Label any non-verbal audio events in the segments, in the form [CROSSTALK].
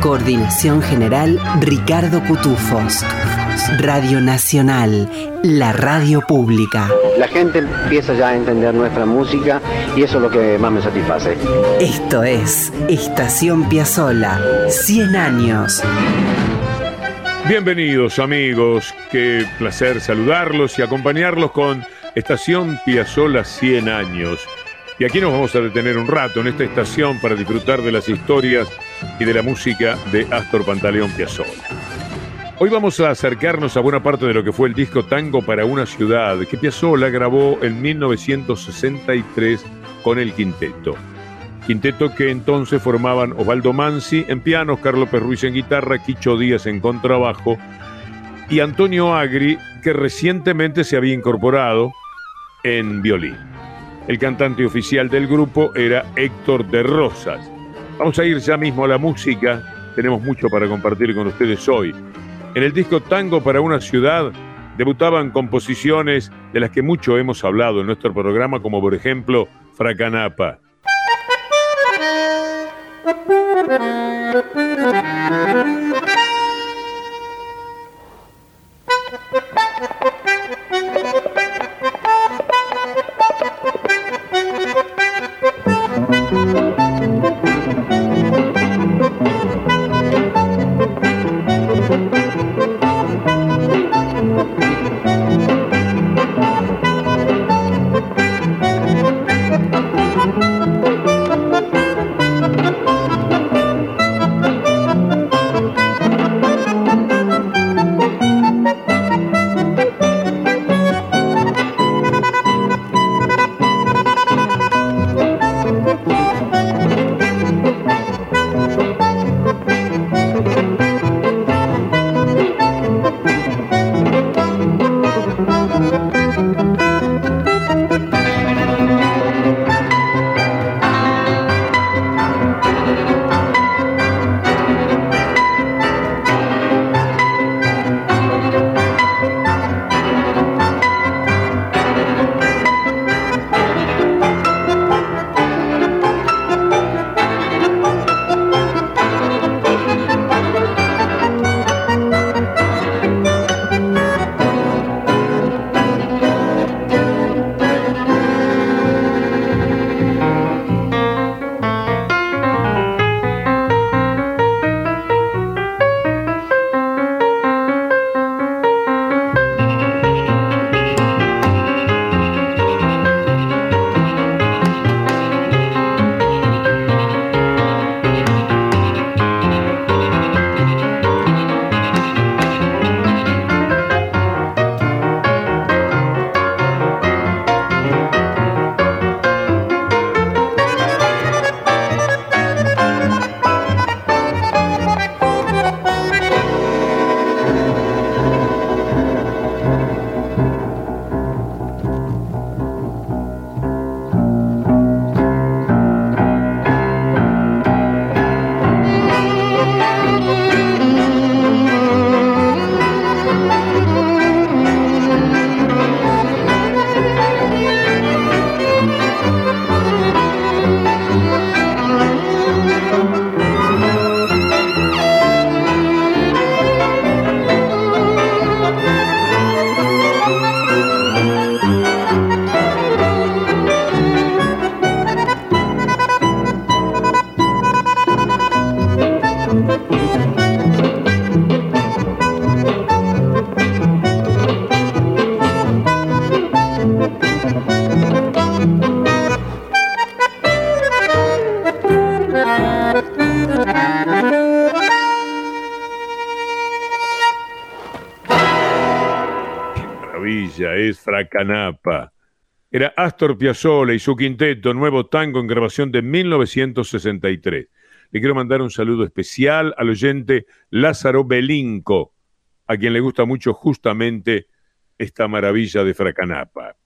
Coordinación general Ricardo Cutufos. Radio Nacional, la radio pública. La gente empieza ya a entender nuestra música y eso es lo que más me satisface. Esto es Estación Piazzola, 100 años. Bienvenidos amigos, qué placer saludarlos y acompañarlos con Estación Piazzola 100 años. Y aquí nos vamos a detener un rato en esta estación para disfrutar de las historias y de la música de Astor Pantaleón Piazzolla. Hoy vamos a acercarnos a buena parte de lo que fue el disco Tango para una ciudad que Piazzolla grabó en 1963 con el quinteto. Quinteto que entonces formaban Osvaldo Mansi en pianos, Carlos Perruiz en guitarra, Quicho Díaz en contrabajo y Antonio Agri, que recientemente se había incorporado en violín. El cantante oficial del grupo era Héctor de Rosas. Vamos a ir ya mismo a la música, tenemos mucho para compartir con ustedes hoy. En el disco Tango para una ciudad debutaban composiciones de las que mucho hemos hablado en nuestro programa, como por ejemplo Fracanapa. Es Fracanapa. Era Astor Piazzolla y su quinteto, nuevo tango en grabación de 1963. le quiero mandar un saludo especial al oyente Lázaro Belinco, a quien le gusta mucho justamente esta maravilla de Fracanapa.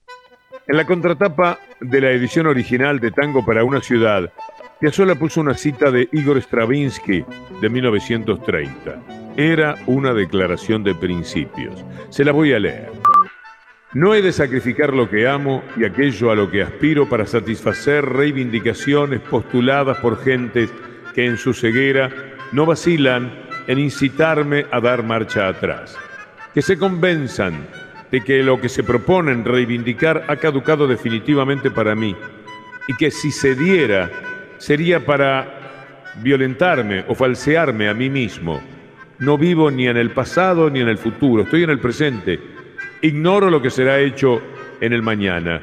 En la contratapa de la edición original de Tango para una ciudad, Piazzolla puso una cita de Igor Stravinsky de 1930. Era una declaración de principios. Se la voy a leer. No he de sacrificar lo que amo y aquello a lo que aspiro para satisfacer reivindicaciones postuladas por gentes que en su ceguera no vacilan en incitarme a dar marcha atrás. Que se convenzan de que lo que se proponen reivindicar ha caducado definitivamente para mí y que si se diera sería para violentarme o falsearme a mí mismo. No vivo ni en el pasado ni en el futuro, estoy en el presente. Ignoro lo que será hecho en el mañana.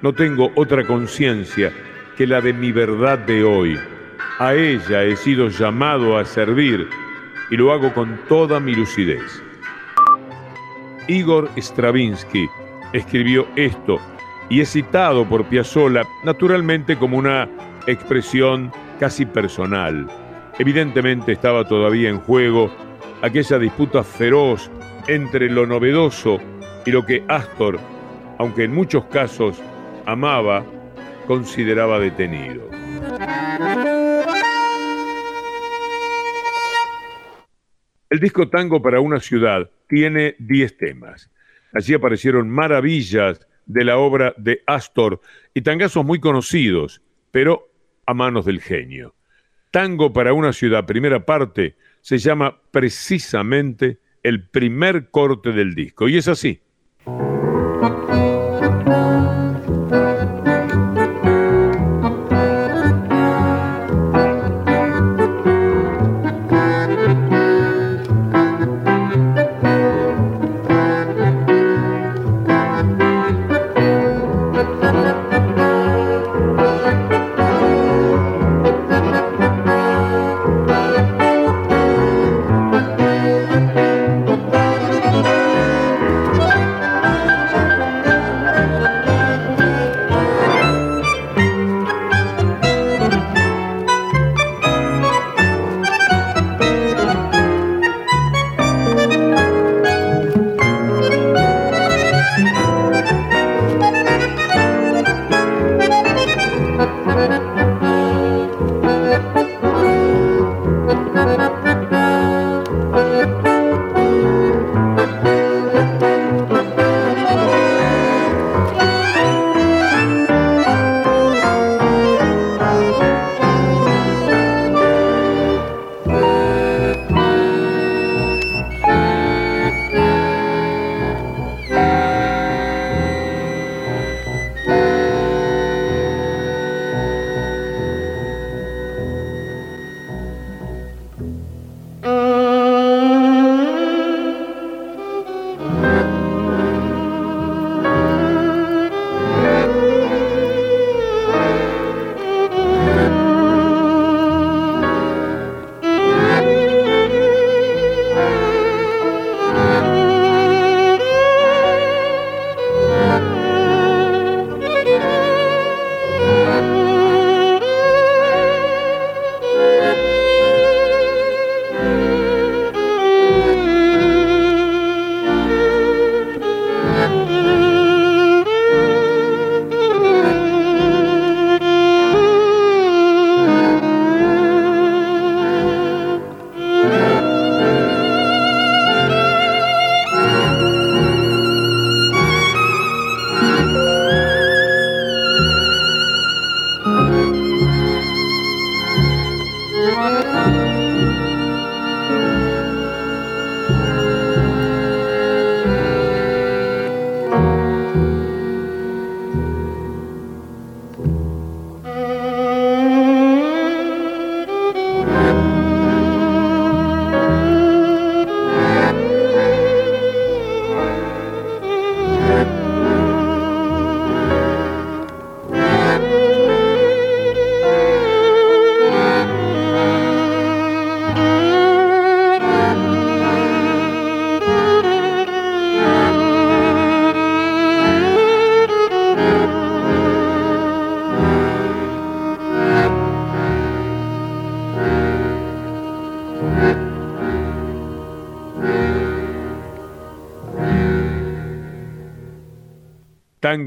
No tengo otra conciencia que la de mi verdad de hoy. A ella he sido llamado a servir y lo hago con toda mi lucidez. Igor Stravinsky escribió esto y es citado por Piazzolla naturalmente como una expresión casi personal. Evidentemente estaba todavía en juego aquella disputa feroz entre lo novedoso y lo que Astor, aunque en muchos casos amaba, consideraba detenido. El disco Tango para una ciudad tiene 10 temas. Allí aparecieron maravillas de la obra de Astor y tangazos muy conocidos, pero a manos del genio. Tango para una ciudad, primera parte, se llama precisamente el primer corte del disco. Y es así.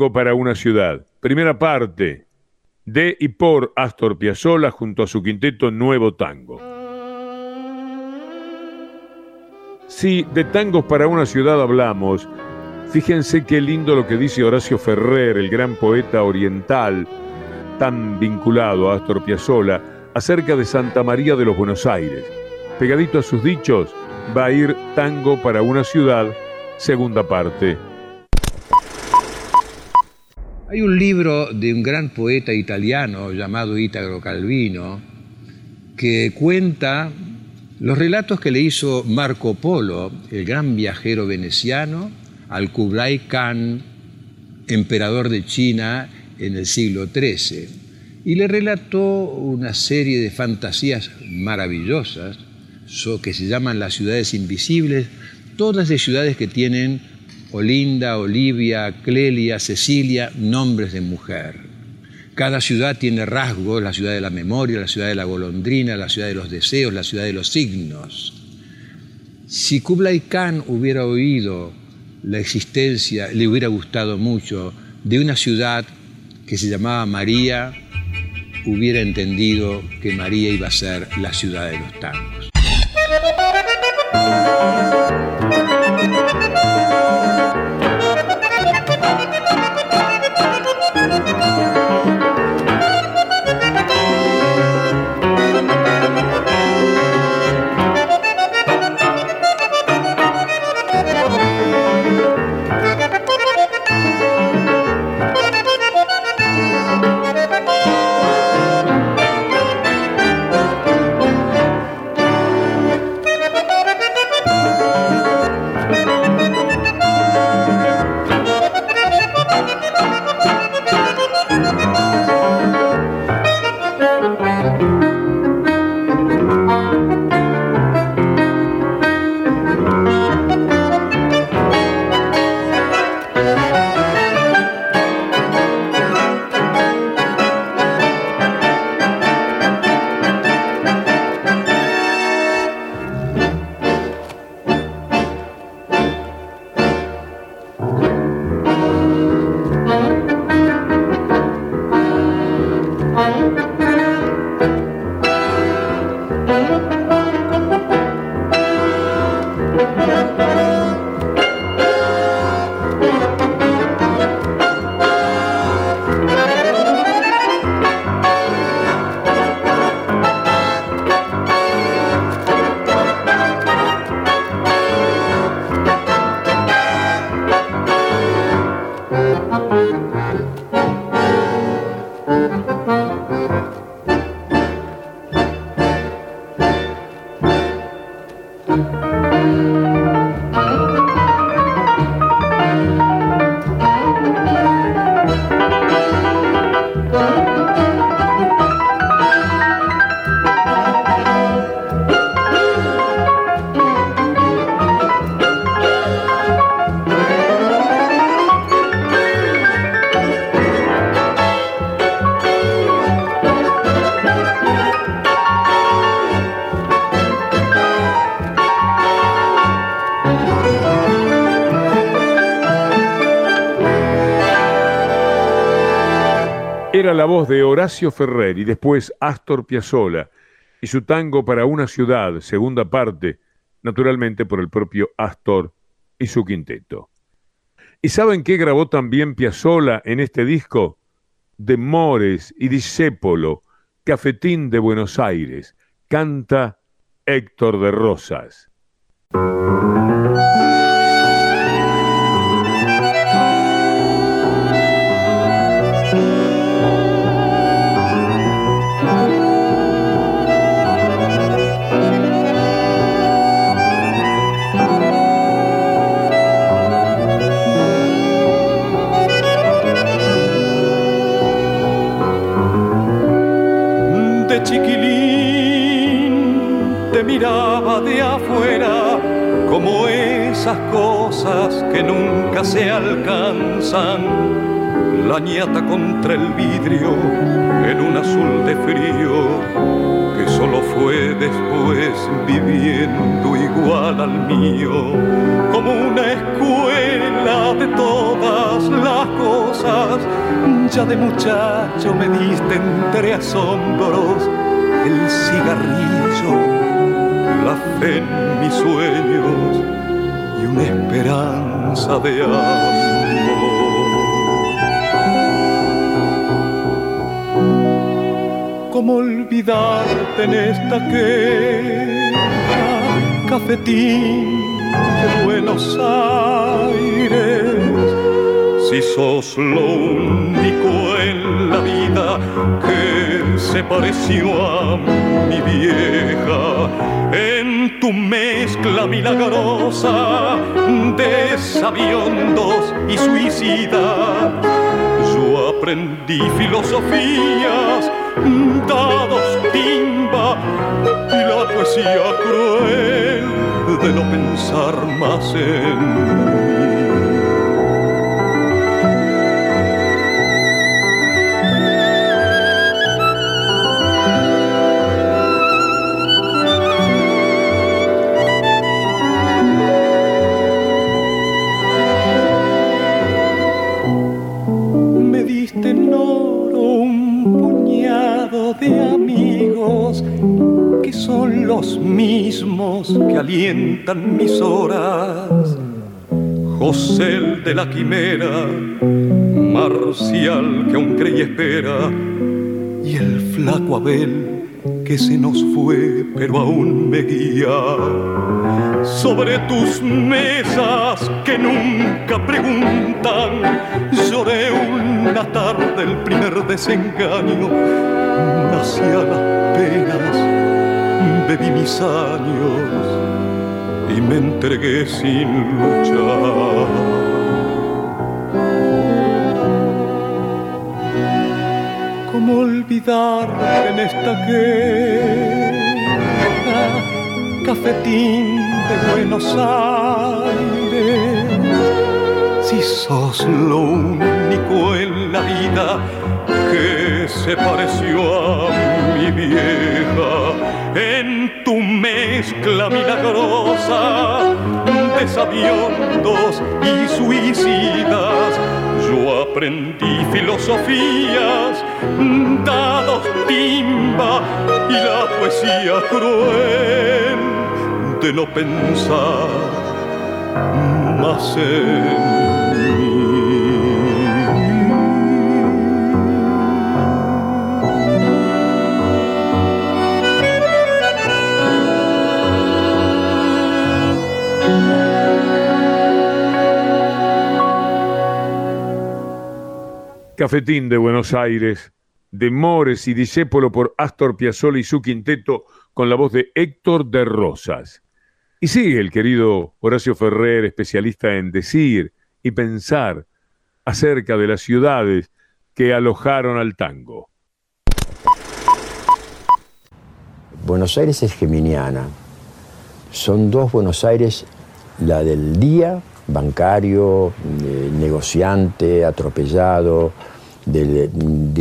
Para una ciudad. Primera parte, de y por Astor Piazzolla junto a su quinteto Nuevo Tango. Si de tangos para una ciudad hablamos, fíjense qué lindo lo que dice Horacio Ferrer, el gran poeta oriental, tan vinculado a Astor Piazzolla, acerca de Santa María de los Buenos Aires. Pegadito a sus dichos, va a ir Tango para una ciudad, segunda parte. Hay un libro de un gran poeta italiano llamado Italo Calvino que cuenta los relatos que le hizo Marco Polo, el gran viajero veneciano, al Kublai Khan, emperador de China en el siglo XIII, y le relató una serie de fantasías maravillosas que se llaman las ciudades invisibles, todas de ciudades que tienen Olinda, Olivia, Clelia, Cecilia, nombres de mujer. Cada ciudad tiene rasgos, la ciudad de la memoria, la ciudad de la golondrina, la ciudad de los deseos, la ciudad de los signos. Si Kublai Khan hubiera oído la existencia, le hubiera gustado mucho, de una ciudad que se llamaba María, hubiera entendido que María iba a ser la ciudad de los tangos. Era la voz de Horacio Ferrer y después Astor Piazzolla y su tango para una ciudad, segunda parte, naturalmente por el propio Astor y su quinteto. ¿Y saben qué grabó también Piazzolla en este disco? De Mores y Discépolo, Cafetín de Buenos Aires, canta Héctor de Rosas. Cosas que nunca se alcanzan. La ñata contra el vidrio en un azul de frío que solo fue después viviendo igual al mío, como una escuela de todas las cosas Ya de muchacho me diste entre asombros el cigarrillo, la fe en mis sueños y una esperanza de amor. ¿Cómo olvidarte en esta queja, cafetín de Buenos Aires? Si sos lo único se pareció a mi vieja, en tu mezcla milagrosa de sabiondos y suicidas, yo aprendí filosofías dados timba y la poesía cruel de no pensar más en mí. los mismos que alientan mis horas. José de la quimera, Marcial que aún cree y espera, y el flaco Abel que se nos fue pero aún me guía. Sobre tus mesas que nunca preguntan, lloré una tarde el primer desengaño, nací las penas bebí mis años y me entregué sin luchar. ¿Cómo olvidar en esta guerra cafetín de Buenos Aires? Si sos lo único en la vida que se pareció a mi vieja en tu mezcla milagrosa de sabiondos y suicidas. Yo aprendí filosofías, dados timba y la poesía cruel de no pensar más en Cafetín de Buenos Aires, de Mores y Disépolo por Astor Piazzolla y su quinteto con la voz de Héctor de Rosas. Y sigue el querido Horacio Ferrer, especialista en decir y pensar acerca de las ciudades que alojaron al tango. Buenos Aires es geminiana. Son dos Buenos Aires, la del día, bancario, eh, negociante, atropellado, de,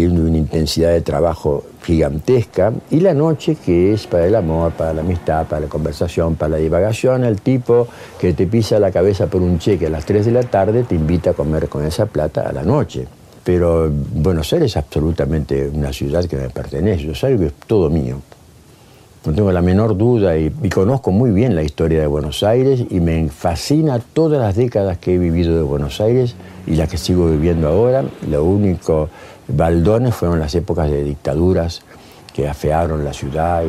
una intensidad de trabajo gigantesca, y la noche que es para el amor, para la amistad, para la conversación, para la divagación, el tipo que te pisa la cabeza por un cheque a las 3 de la tarde te invita a comer con esa plata a la noche. Pero Buenos Aires es absolutamente una ciudad que me pertenece, yo es todo mío. No tengo la menor duda y, y, conozco muy bien la historia de Buenos Aires y me fascina todas las décadas que he vivido de Buenos Aires y las que sigo viviendo ahora. Lo único baldones fueron las épocas de dictaduras que afearon la ciudad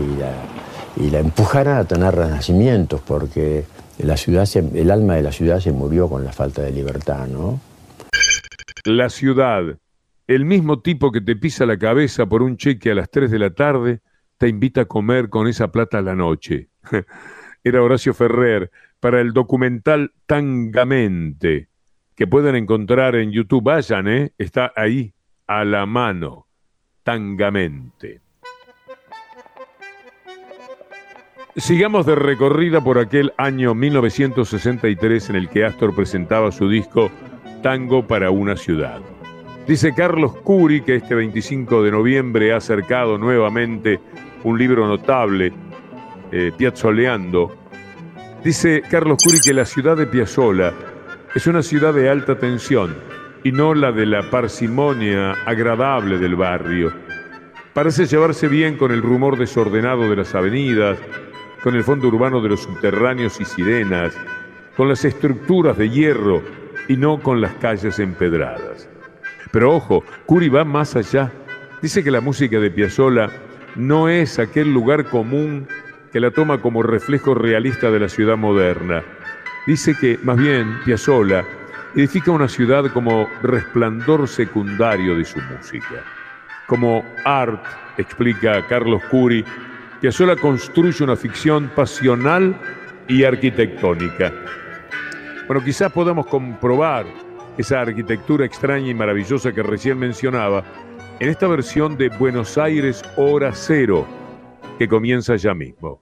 y la, empujaron a tener renacimientos, porque la ciudad el alma de la ciudad se murió con la falta de libertad, ¿no? La ciudad, el mismo tipo que te pisa la cabeza por un cheque a las 3 de la tarde, te invita a comer con esa plata a la noche. [LAUGHS] Era Horacio Ferrer para el documental Tangamente, que pueden encontrar en YouTube. Vayan, ¿eh? Está ahí, a la mano, tangamente. Sigamos de recorrida por aquel año 1963 en el que Astor presentaba su disco Tango para una ciudad. Dice Carlos Curi que este 25 de noviembre ha acercado nuevamente un libro notable, eh, Piazzoleando. Dice Carlos Curi que la ciudad de Piazzola es una ciudad de alta tensión, y no la de la parsimonia agradable del barrio. Parece llevarse bien con el rumor desordenado de las avenidas, con el fondo urbano de los subterráneos y sirenas, con las estructuras de hierro y no con las calles empedradas. Pero ojo, Curi va más allá. Dice que la música de Piazzolla no es aquel lugar común que la toma como reflejo realista de la ciudad moderna. Dice que, más bien, Piazzolla edifica una ciudad como resplandor secundario de su música. Como art, explica Carlos Curi, Piazzolla construye una ficción pasional y arquitectónica. Bueno, quizás podamos comprobar esa arquitectura extraña y maravillosa que recién mencionaba en esta versión de Buenos Aires Hora Cero, que comienza ya mismo.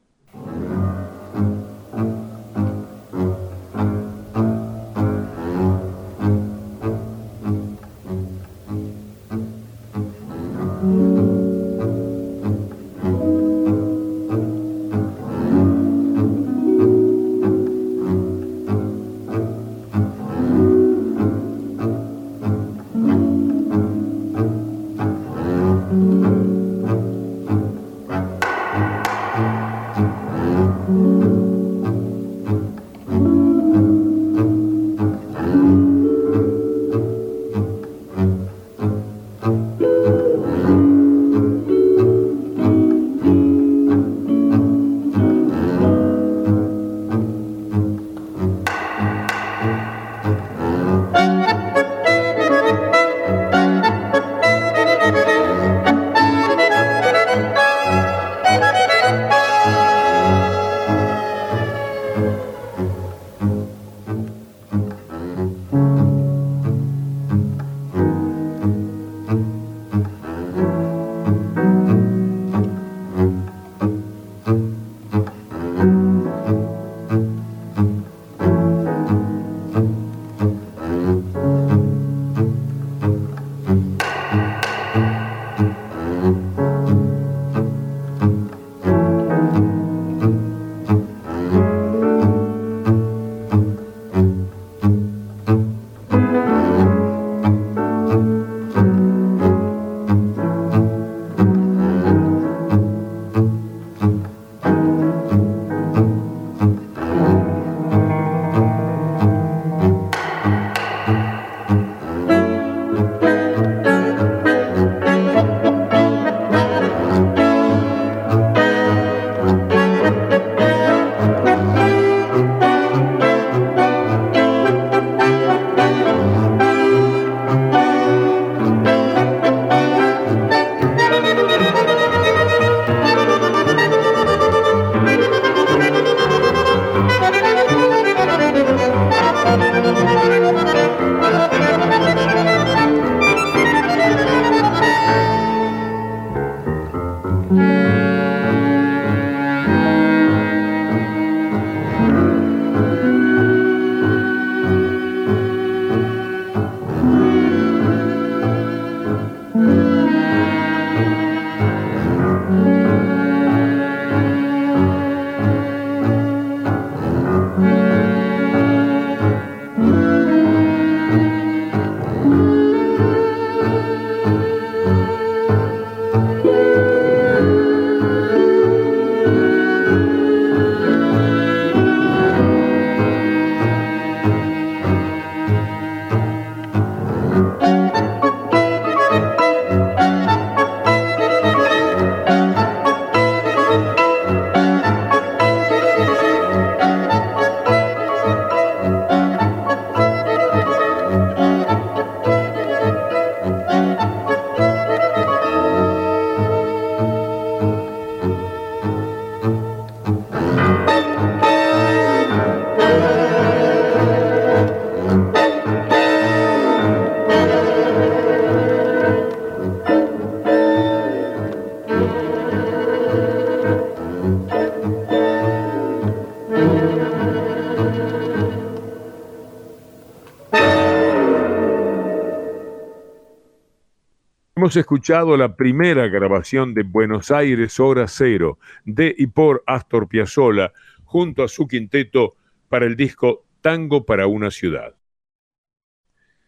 Hemos escuchado la primera grabación de Buenos Aires Hora Cero de y por Astor Piazzolla junto a su quinteto para el disco Tango para una ciudad.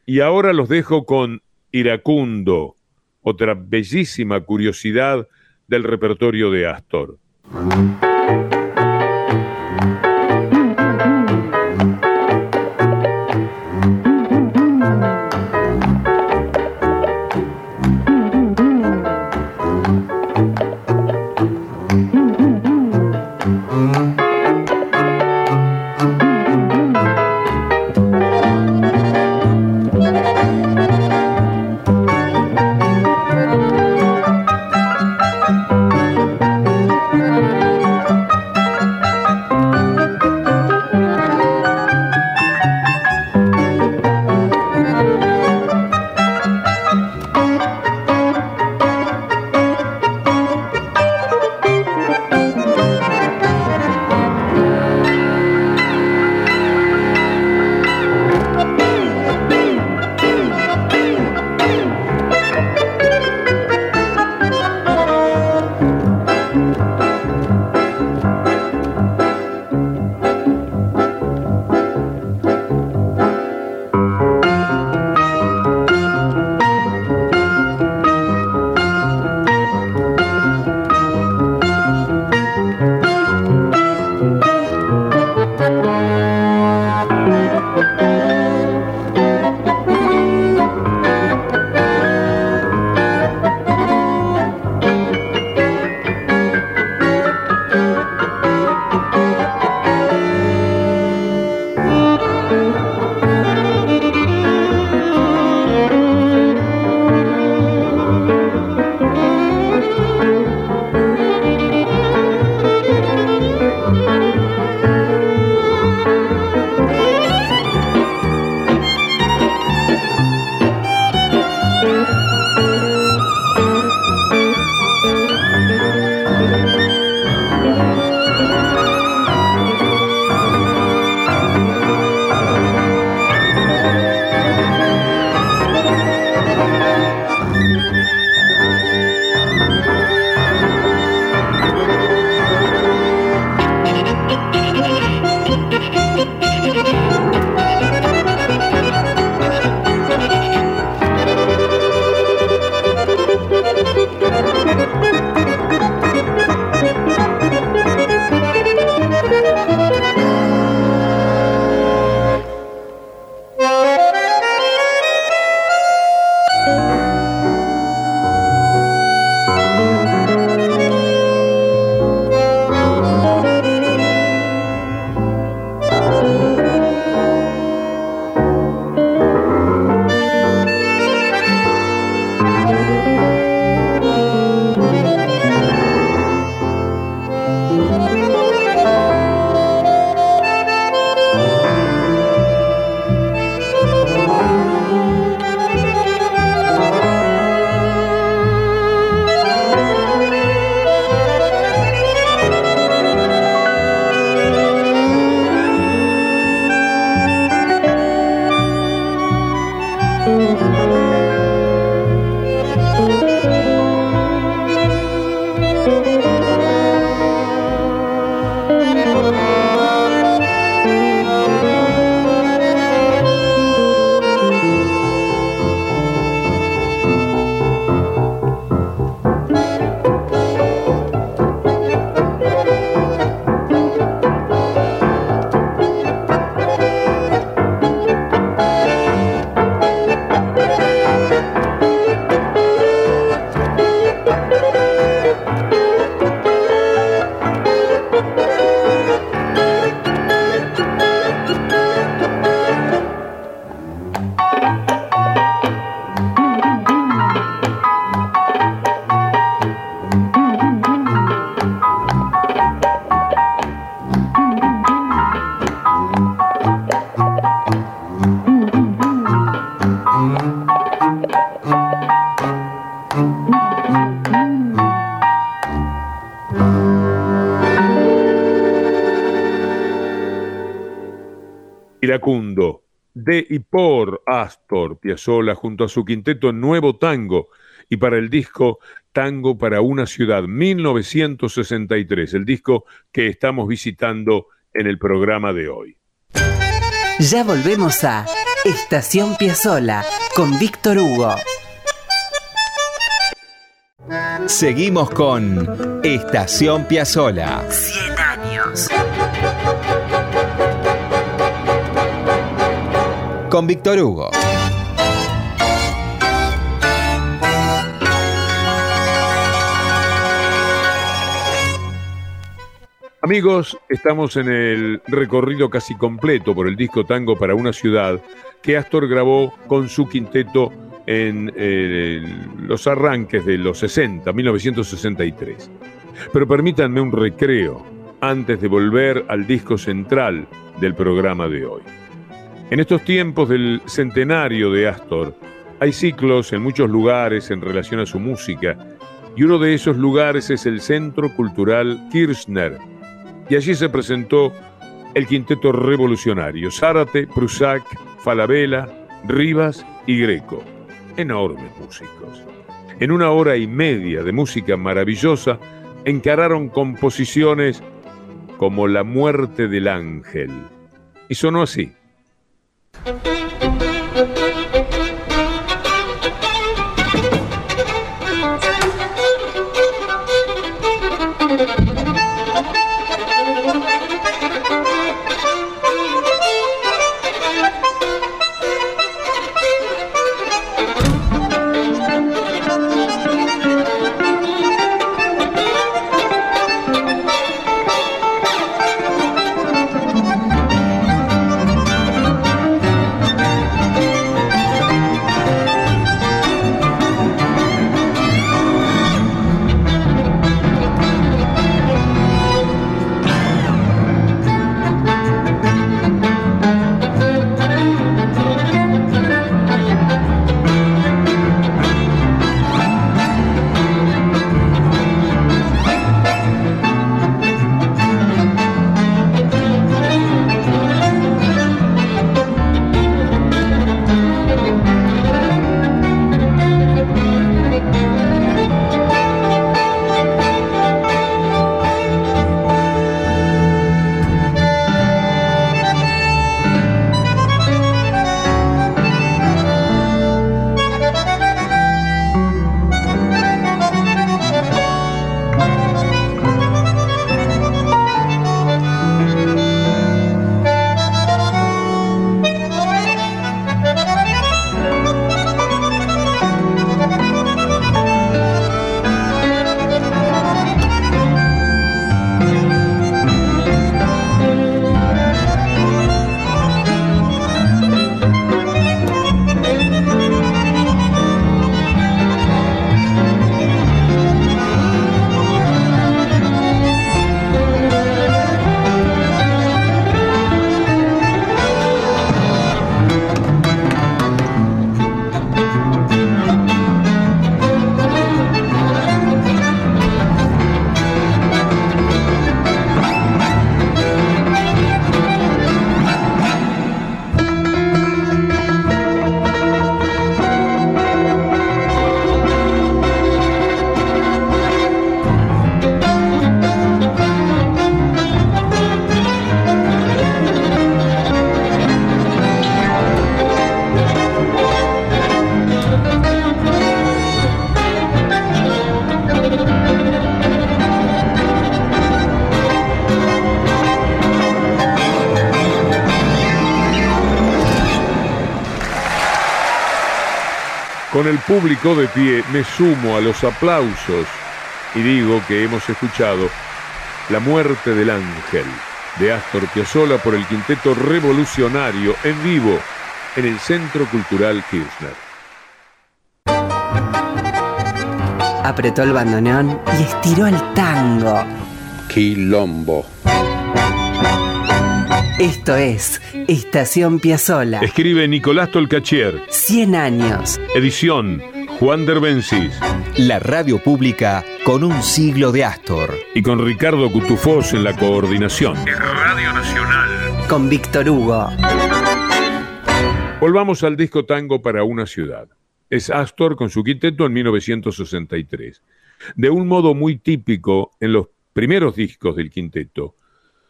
Y ahora los dejo con Iracundo, otra bellísima curiosidad del repertorio de Astor. De y por Astor Piazzolla junto a su quinteto Nuevo Tango y para el disco Tango para una ciudad 1963, el disco que estamos visitando en el programa de hoy. Ya volvemos a Estación Piazzola con Víctor Hugo. Seguimos con Estación Piazzola. 100 años. Con Víctor Hugo. Amigos, estamos en el recorrido casi completo por el disco Tango para una ciudad que Astor grabó con su quinteto en eh, los arranques de los 60, 1963. Pero permítanme un recreo antes de volver al disco central del programa de hoy. En estos tiempos del centenario de Astor, hay ciclos en muchos lugares en relación a su música, y uno de esos lugares es el Centro Cultural Kirchner, y allí se presentó el quinteto revolucionario, Zárate, Prusak, Falabella, Rivas y Greco. Enormes músicos. En una hora y media de música maravillosa, encararon composiciones como La muerte del ángel. Y sonó así. Público de pie me sumo a los aplausos y digo que hemos escuchado La muerte del ángel de Astor Piazzolla por el quinteto revolucionario en vivo en el Centro Cultural Kirchner. Apretó el bandoneón y estiró el tango. Quilombo. Esto es Estación Piazzola. Escribe Nicolás Tolcachier. 100 años. Edición Juan Derbencis. La radio pública con un siglo de Astor. Y con Ricardo Cutufós en la coordinación. Radio Nacional. Con Víctor Hugo. Volvamos al disco Tango para una ciudad. Es Astor con su quinteto en 1963. De un modo muy típico en los primeros discos del quinteto,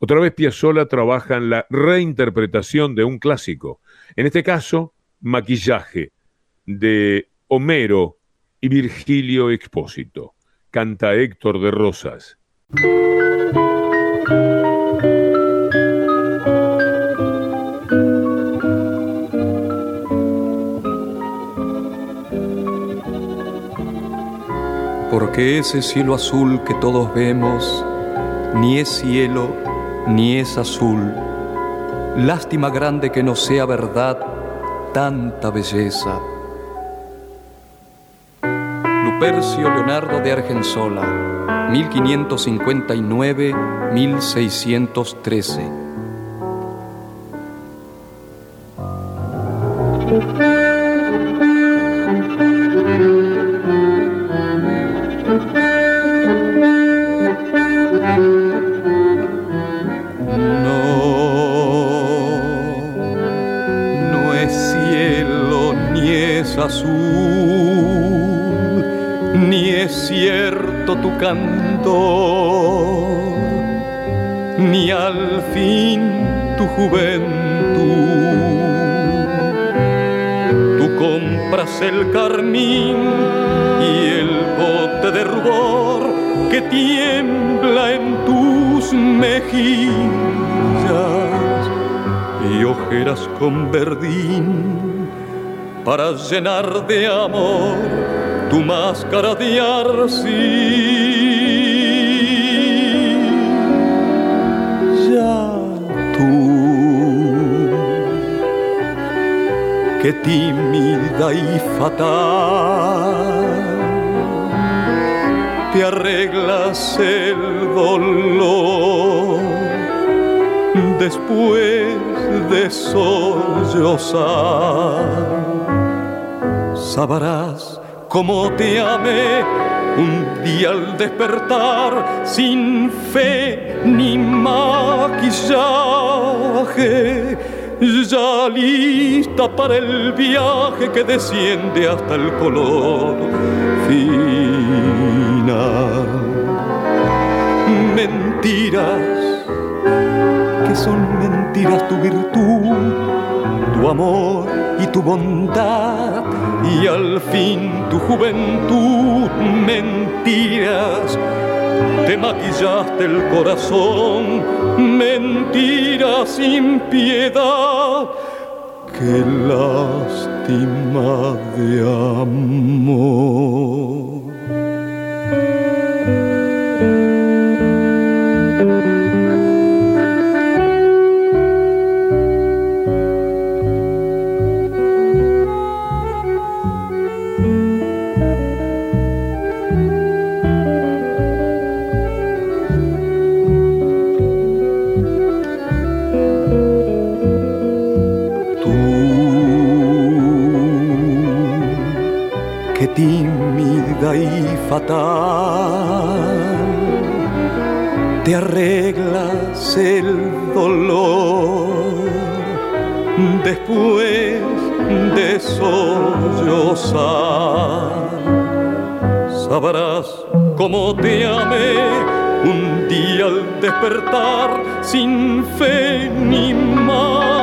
Otra vez Piazzolla trabaja en la reinterpretación de un clásico, en este caso, Maquillaje, de Homero y Virgilio Expósito. Canta Héctor de Rosas. Porque ese cielo azul que todos vemos ni es cielo ni es azul. Lástima grande que no sea verdad tanta belleza. Lupercio Leonardo de Argensola, 1559-1613. Tiembla en tus mejillas y ojeras con verdín para llenar de amor tu máscara de arcilla. que tímida y fatal el dolor después de sollozar. Sabrás cómo te amé un día al despertar sin fe ni maquillaje ya lista para el viaje que desciende hasta el color final. Mentiras, que son mentiras tu virtud, tu amor y tu bondad, y al fin tu juventud, mentiras te maquillaste el corazón, mentira sin piedad, qué lástima de amor. Fatal. Te arreglas el dolor después de sollozar. Sabrás cómo te amé un día al despertar sin fe ni maquillaje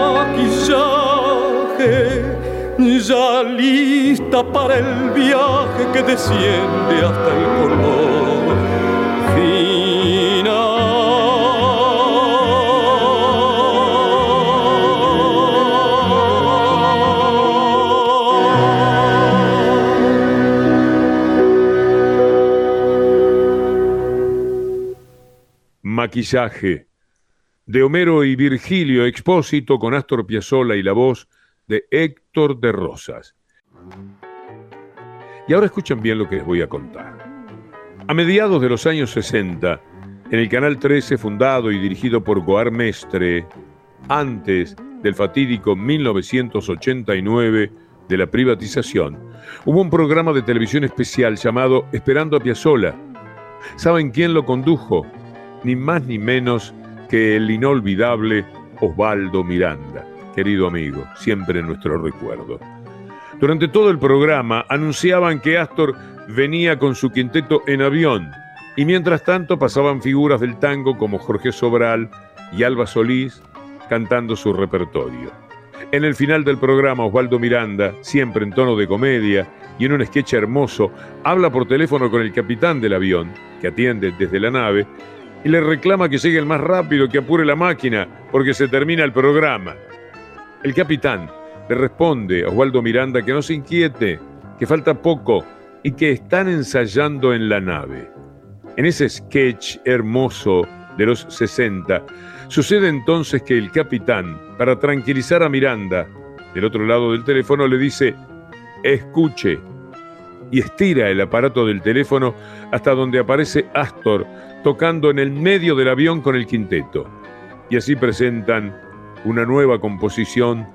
ya lista para el viaje que desciende hasta el color. Maquillaje de Homero y Virgilio Expósito con Astor Piazzolla y la voz de Héctor de Rosas. Y ahora escuchen bien lo que les voy a contar. A mediados de los años 60, en el Canal 13, fundado y dirigido por Goar Mestre, antes del fatídico 1989 de la privatización, hubo un programa de televisión especial llamado Esperando a Piazzola. ¿Saben quién lo condujo? Ni más ni menos que el inolvidable Osvaldo Miranda querido amigo, siempre en nuestro recuerdo. Durante todo el programa anunciaban que Astor venía con su quinteto en avión y mientras tanto pasaban figuras del tango como Jorge Sobral, y Alba Solís cantando su repertorio. En el final del programa, Osvaldo Miranda, siempre en tono de comedia y en un sketch hermoso, habla por teléfono con el capitán del avión, que atiende desde la nave, y le reclama que llegue el más rápido, que apure la máquina, porque se termina el programa. El capitán le responde a Osvaldo Miranda que no se inquiete, que falta poco y que están ensayando en la nave. En ese sketch hermoso de los 60, sucede entonces que el capitán, para tranquilizar a Miranda, del otro lado del teléfono le dice, escuche, y estira el aparato del teléfono hasta donde aparece Astor tocando en el medio del avión con el quinteto. Y así presentan una nueva composición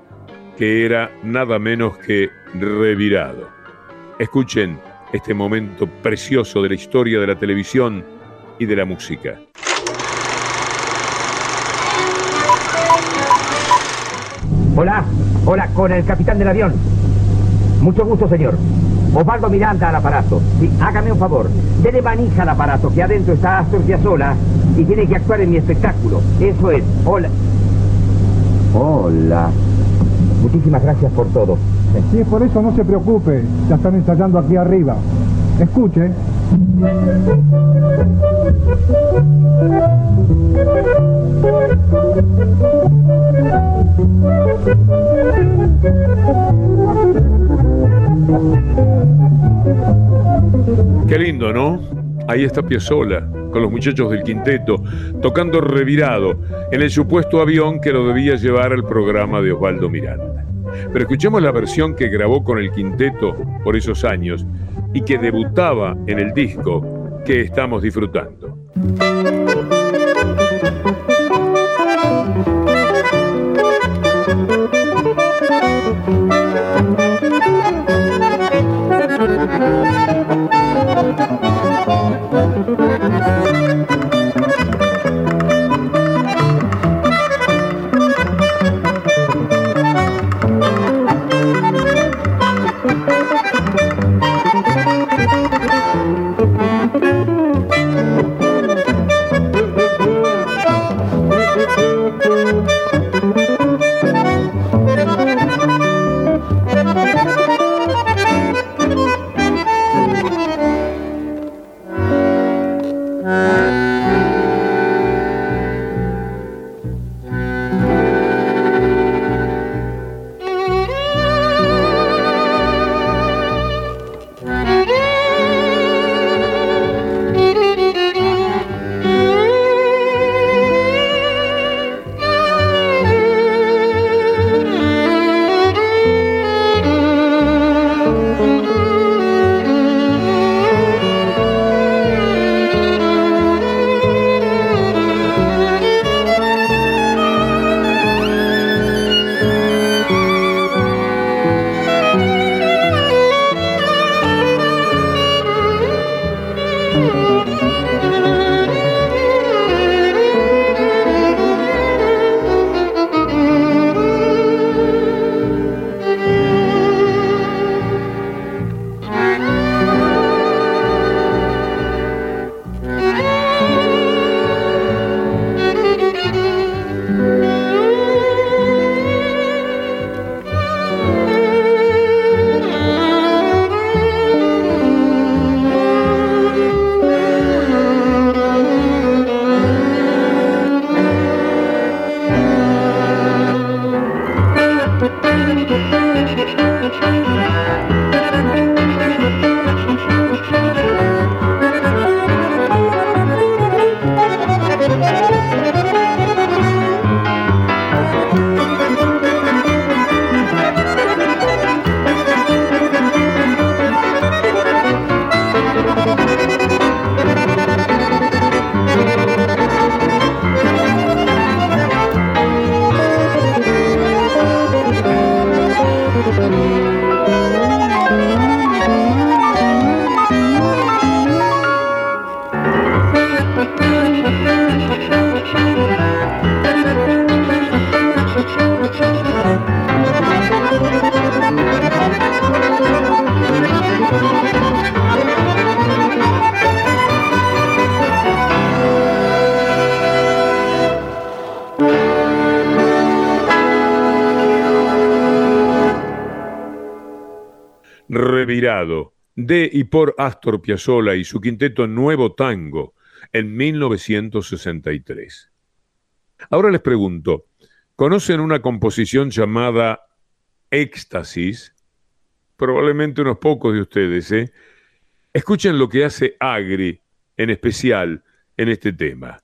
que era nada menos que revirado. Escuchen este momento precioso de la historia de la televisión y de la música. Hola, hola, con el capitán del avión. Mucho gusto, señor. Osvaldo Miranda al aparato. Hágame un favor. Dele manija al aparato, que adentro está Astor Piazzolla y tiene que actuar en mi espectáculo. Eso es. Hola. Hola. Muchísimas gracias por todo. Sí, por eso no se preocupe. Ya están ensayando aquí arriba. Escuche. Qué lindo, ¿no? Ahí está Piazzolla, con los muchachos del quinteto, tocando revirado en el supuesto avión que lo debía llevar al programa de Osvaldo Miranda. Pero escuchemos la versión que grabó con el quinteto por esos años y que debutaba en el disco que estamos disfrutando. De y por Astor Piazzolla y su quinteto Nuevo Tango, en 1963. Ahora les pregunto, ¿conocen una composición llamada Éxtasis? Probablemente unos pocos de ustedes, ¿eh? Escuchen lo que hace Agri, en especial, en este tema.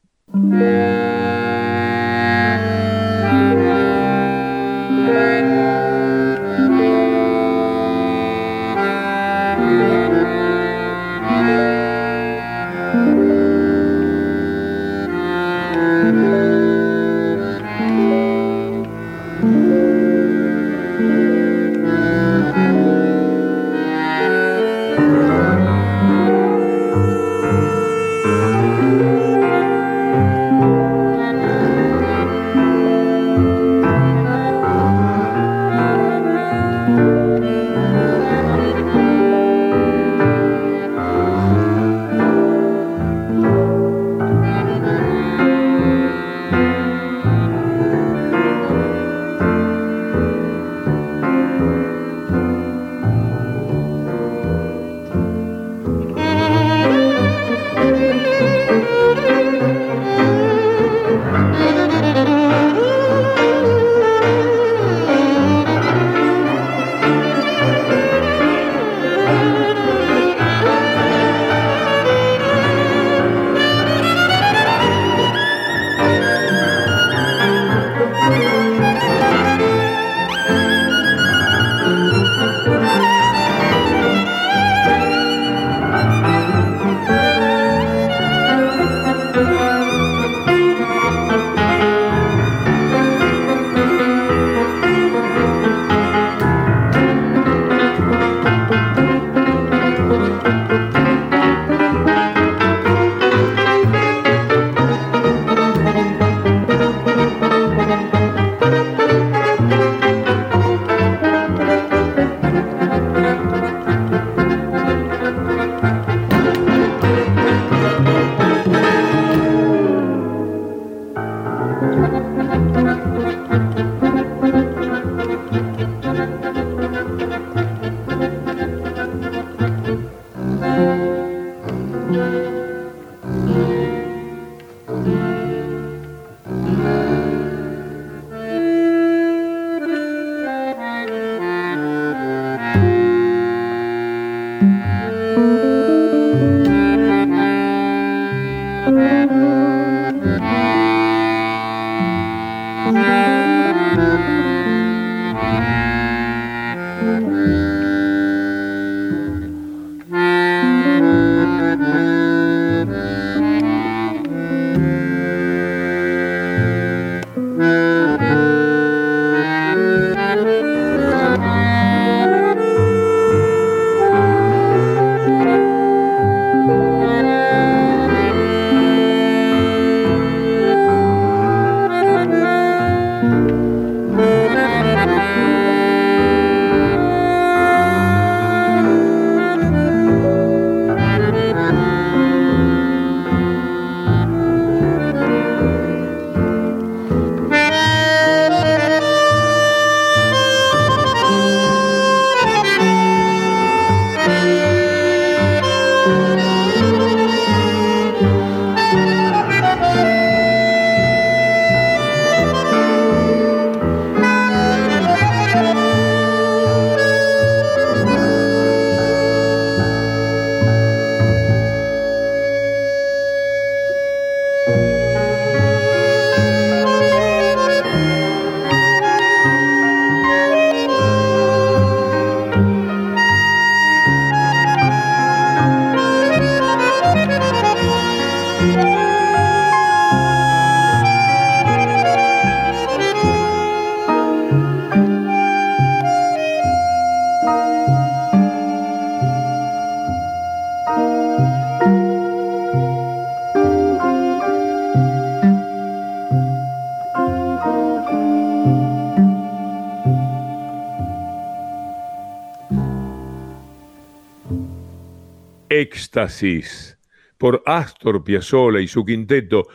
Por Astor Piazzolla y su quinteto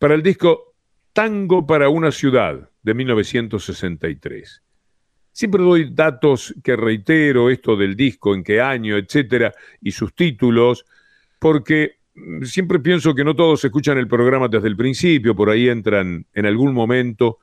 para el disco Tango para una ciudad de 1963. Siempre doy datos que reitero, esto del disco, en qué año, etcétera, y sus títulos, porque siempre pienso que no todos escuchan el programa desde el principio, por ahí entran en algún momento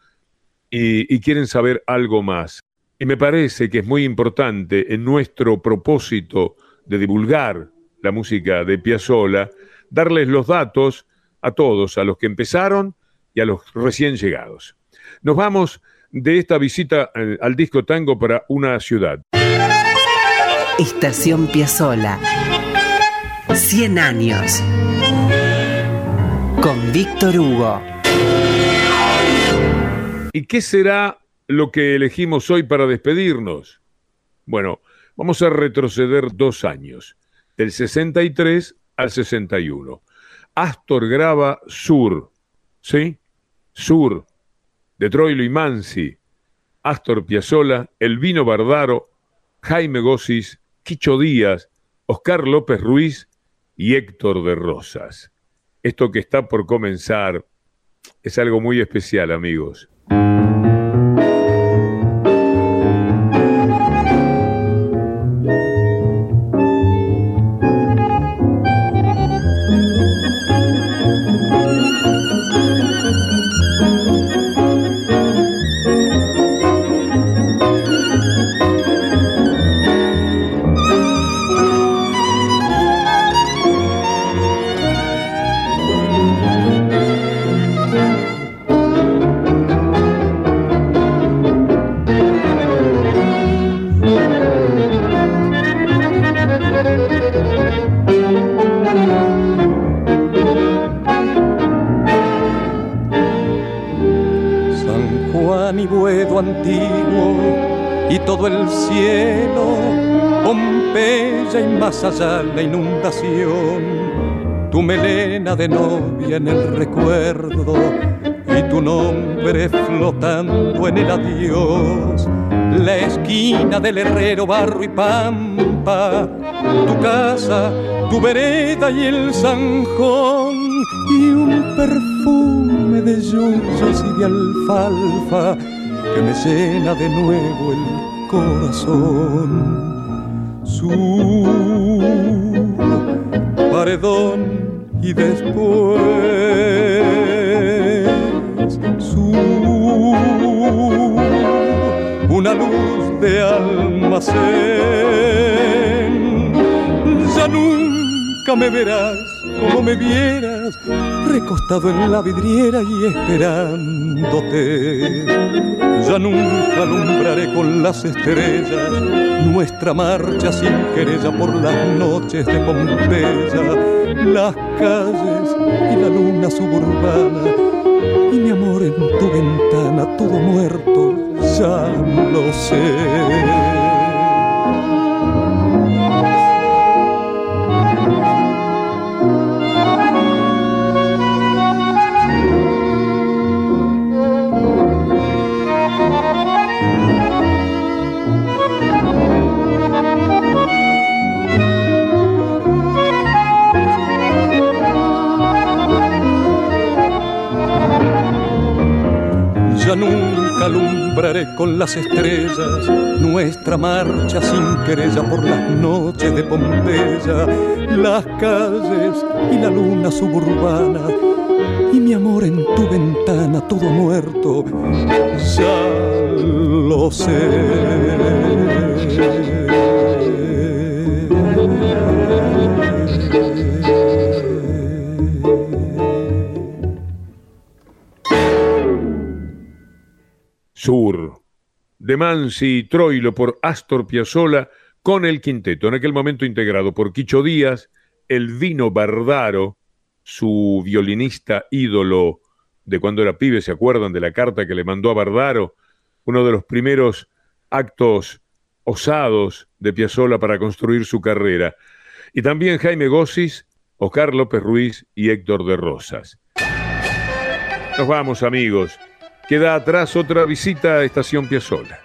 y quieren saber algo más. Y me parece que es muy importante en nuestro propósito de divulgar la música de Piazzolla, darles los datos a todos, a los que empezaron y a los recién llegados. Nos vamos de esta visita al disco tango para una ciudad. Estación Piazzola. 100 años. Con Víctor Hugo. ¿Y qué será lo que elegimos hoy para despedirnos? Bueno, vamos a retroceder dos años, del 63 al 61. Astor graba Sur, ¿sí? Sur, de Troilo y Mansi, Astor Piazzolla, Elvino Bardaro, Jaime Gossis, Quicho Díaz, Oscar López Ruiz y Héctor de Rosas. Esto que está por comenzar es algo muy especial, amigos. Allá la inundación, tu melena de novia en el recuerdo y tu nombre flotando en el adiós. La esquina del herrero, barro y pampa, tu casa, tu vereda y el zanjón y un perfume de yuyos y de alfalfa que me llena de nuevo el corazón su paredón y después su una luz de almacén. Ya nunca me verás como me vieras, recostado en la vidriera y esperándote. Ya nunca alumbraré con las estrellas nuestra marcha sin querella por las noches de Pompeya, las calles y la luna suburbana, y mi amor en tu ventana, todo muerto, ya lo sé. Alumbraré con las estrellas nuestra marcha sin querella por las noches de Pompeya, las calles y la luna suburbana y mi amor en tu ventana todo muerto, ya lo sé. De Mansi y Troilo por Astor Piazzolla con el quinteto, en aquel momento integrado por Quicho Díaz, el Vino Bardaro, su violinista ídolo de cuando era pibe, ¿se acuerdan de la carta que le mandó a Bardaro? Uno de los primeros actos osados de Piazzolla para construir su carrera. Y también Jaime Gossis, Oscar López Ruiz y Héctor de Rosas. Nos vamos, amigos. Queda atrás otra visita a Estación Piazzola.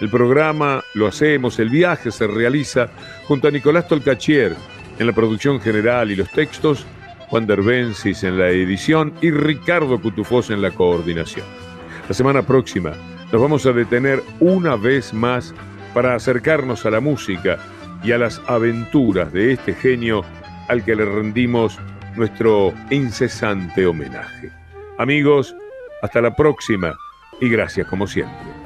El programa lo hacemos, el viaje se realiza junto a Nicolás Tolcachier en la producción general y los textos, Juan Derbensis en la edición y Ricardo Cutufós en la coordinación. La semana próxima nos vamos a detener una vez más para acercarnos a la música y a las aventuras de este genio al que le rendimos nuestro incesante homenaje. Amigos, hasta la próxima y gracias como siempre.